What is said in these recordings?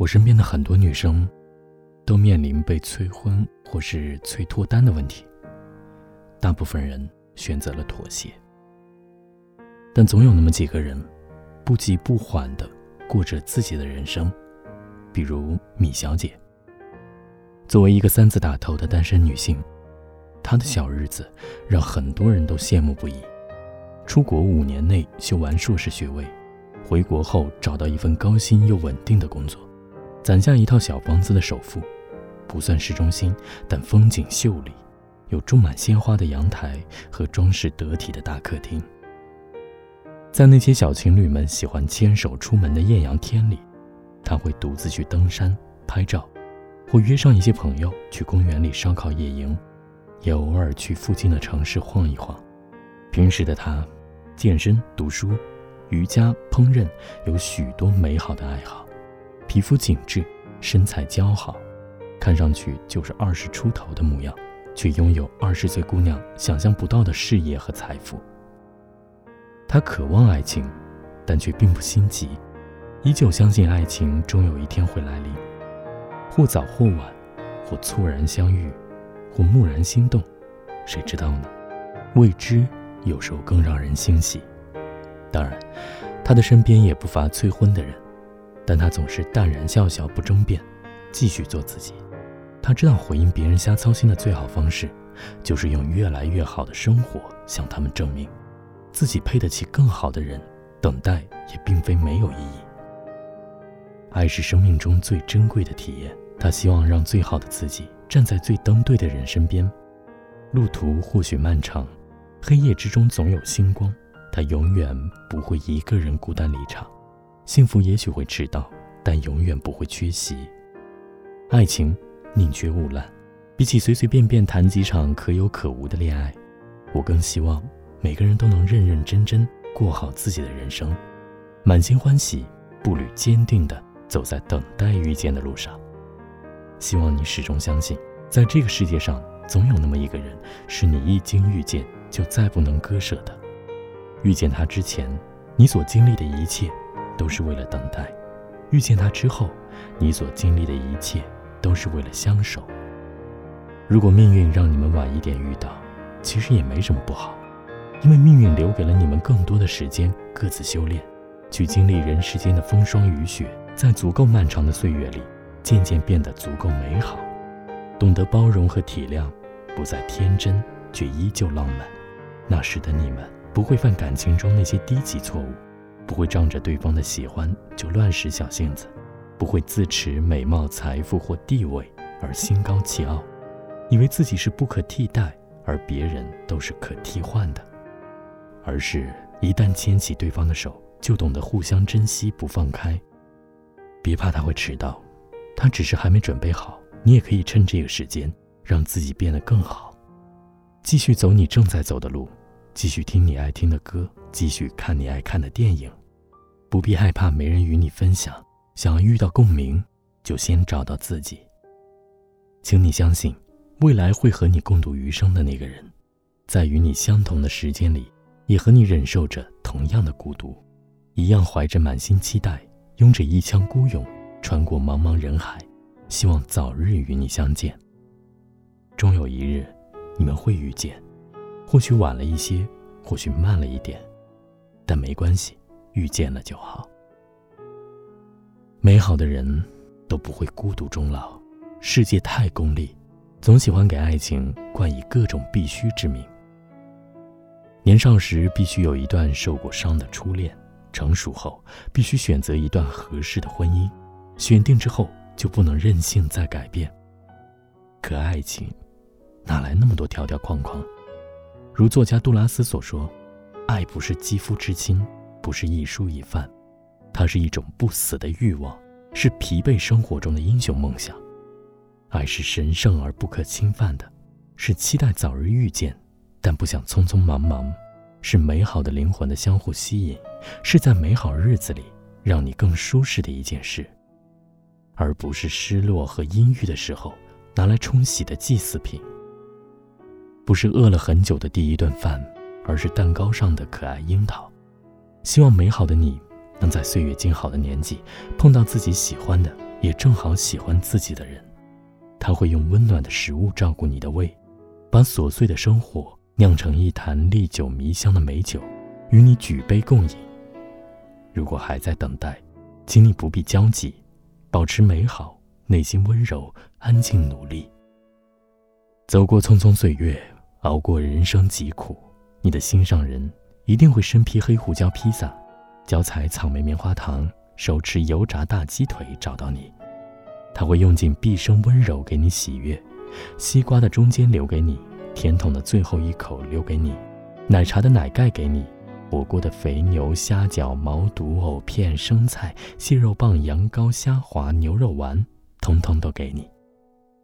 我身边的很多女生，都面临被催婚或是催脱单的问题。大部分人选择了妥协，但总有那么几个人，不急不缓的过着自己的人生。比如米小姐，作为一个三字打头的单身女性，她的小日子让很多人都羡慕不已。出国五年内修完硕士学位，回国后找到一份高薪又稳定的工作，攒下一套小房子的首付，不算市中心，但风景秀丽，有种满鲜花的阳台和装饰得体的大客厅。在那些小情侣们喜欢牵手出门的艳阳天里。他会独自去登山拍照，或约上一些朋友去公园里烧烤野营，也偶尔去附近的城市晃一晃。平时的他，健身、读书、瑜伽、烹饪，有许多美好的爱好。皮肤紧致，身材姣好，看上去就是二十出头的模样，却拥有二十岁姑娘想象不到的事业和财富。他渴望爱情，但却并不心急。依旧相信爱情终有一天会来临，或早或晚，或猝然相遇，或蓦然心动，谁知道呢？未知有时候更让人欣喜。当然，他的身边也不乏催婚的人，但他总是淡然笑笑，不争辩，继续做自己。他知道回应别人瞎操心的最好方式，就是用越来越好的生活向他们证明，自己配得起更好的人。等待也并非没有意义。爱是生命中最珍贵的体验。他希望让最好的自己站在最登对的人身边。路途或许漫长，黑夜之中总有星光。他永远不会一个人孤单离场。幸福也许会迟到，但永远不会缺席。爱情宁缺毋滥。比起随随便便谈几场可有可无的恋爱，我更希望每个人都能认认真真过好自己的人生，满心欢喜，步履坚定的。走在等待遇见的路上，希望你始终相信，在这个世界上，总有那么一个人，是你一经遇见就再不能割舍的。遇见他之前，你所经历的一切，都是为了等待；遇见他之后，你所经历的一切，都是为了相守。如果命运让你们晚一点遇到，其实也没什么不好，因为命运留给了你们更多的时间，各自修炼，去经历人世间的风霜雨雪。在足够漫长的岁月里，渐渐变得足够美好，懂得包容和体谅，不再天真，却依旧浪漫。那时的你们不会犯感情中那些低级错误，不会仗着对方的喜欢就乱使小性子，不会自持美貌、财富或地位而心高气傲，以为自己是不可替代，而别人都是可替换的，而是一旦牵起对方的手，就懂得互相珍惜，不放开。别怕他会迟到，他只是还没准备好。你也可以趁这个时间让自己变得更好，继续走你正在走的路，继续听你爱听的歌，继续看你爱看的电影。不必害怕没人与你分享，想要遇到共鸣，就先找到自己。请你相信，未来会和你共度余生的那个人，在与你相同的时间里，也和你忍受着同样的孤独，一样怀着满心期待。拥着一腔孤勇，穿过茫茫人海，希望早日与你相见。终有一日，你们会遇见，或许晚了一些，或许慢了一点，但没关系，遇见了就好。美好的人都不会孤独终老，世界太功利，总喜欢给爱情冠以各种必须之名。年少时必须有一段受过伤的初恋。成熟后，必须选择一段合适的婚姻，选定之后就不能任性再改变。可爱情，哪来那么多条条框框？如作家杜拉斯所说，爱不是肌肤之亲，不是一蔬一饭，它是一种不死的欲望，是疲惫生活中的英雄梦想。爱是神圣而不可侵犯的，是期待早日遇见，但不想匆匆忙忙。是美好的灵魂的相互吸引，是在美好日子里让你更舒适的一件事，而不是失落和阴郁的时候拿来冲洗的祭祀品。不是饿了很久的第一顿饭，而是蛋糕上的可爱樱桃。希望美好的你能在岁月静好的年纪碰到自己喜欢的、也正好喜欢自己的人。他会用温暖的食物照顾你的胃，把琐碎的生活酿成一坛历久弥香的美酒，与你举杯共饮。如果还在等待，请你不必焦急，保持美好，内心温柔，安静努力。走过匆匆岁月，熬过人生疾苦，你的心上人一定会身披黑胡椒披萨，脚踩草莓棉花糖，手持油炸大鸡腿找到你。他会用尽毕生温柔给你喜悦，西瓜的中间留给你，甜筒的最后一口留给你，奶茶的奶盖给你，火锅的肥牛、虾饺、毛肚、藕片、生菜、蟹肉棒、羊羔、虾滑、牛肉丸，通通都给你。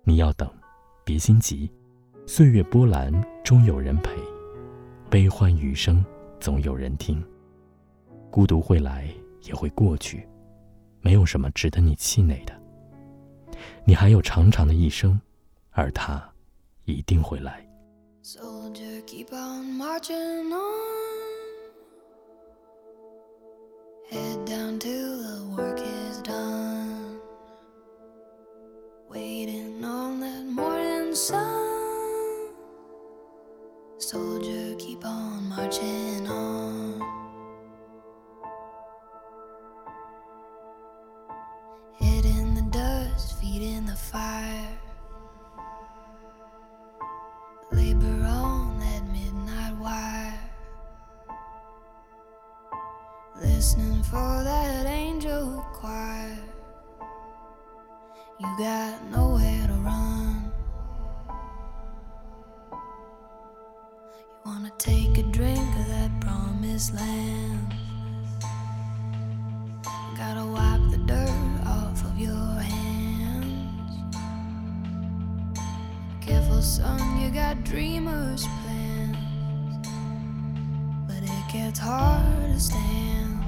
你要等，别心急，岁月波澜终有人陪，悲欢余生总有人听。孤独会来，也会过去，没有什么值得你气馁的。你还有长长的一生，而他一定会来。In the dust, feet in the fire. Labor on that midnight wire. Listening for that angel choir. You got nowhere to run. You wanna take a drink of that promised land. Son, you got dreamers' plans, but it gets hard to stand.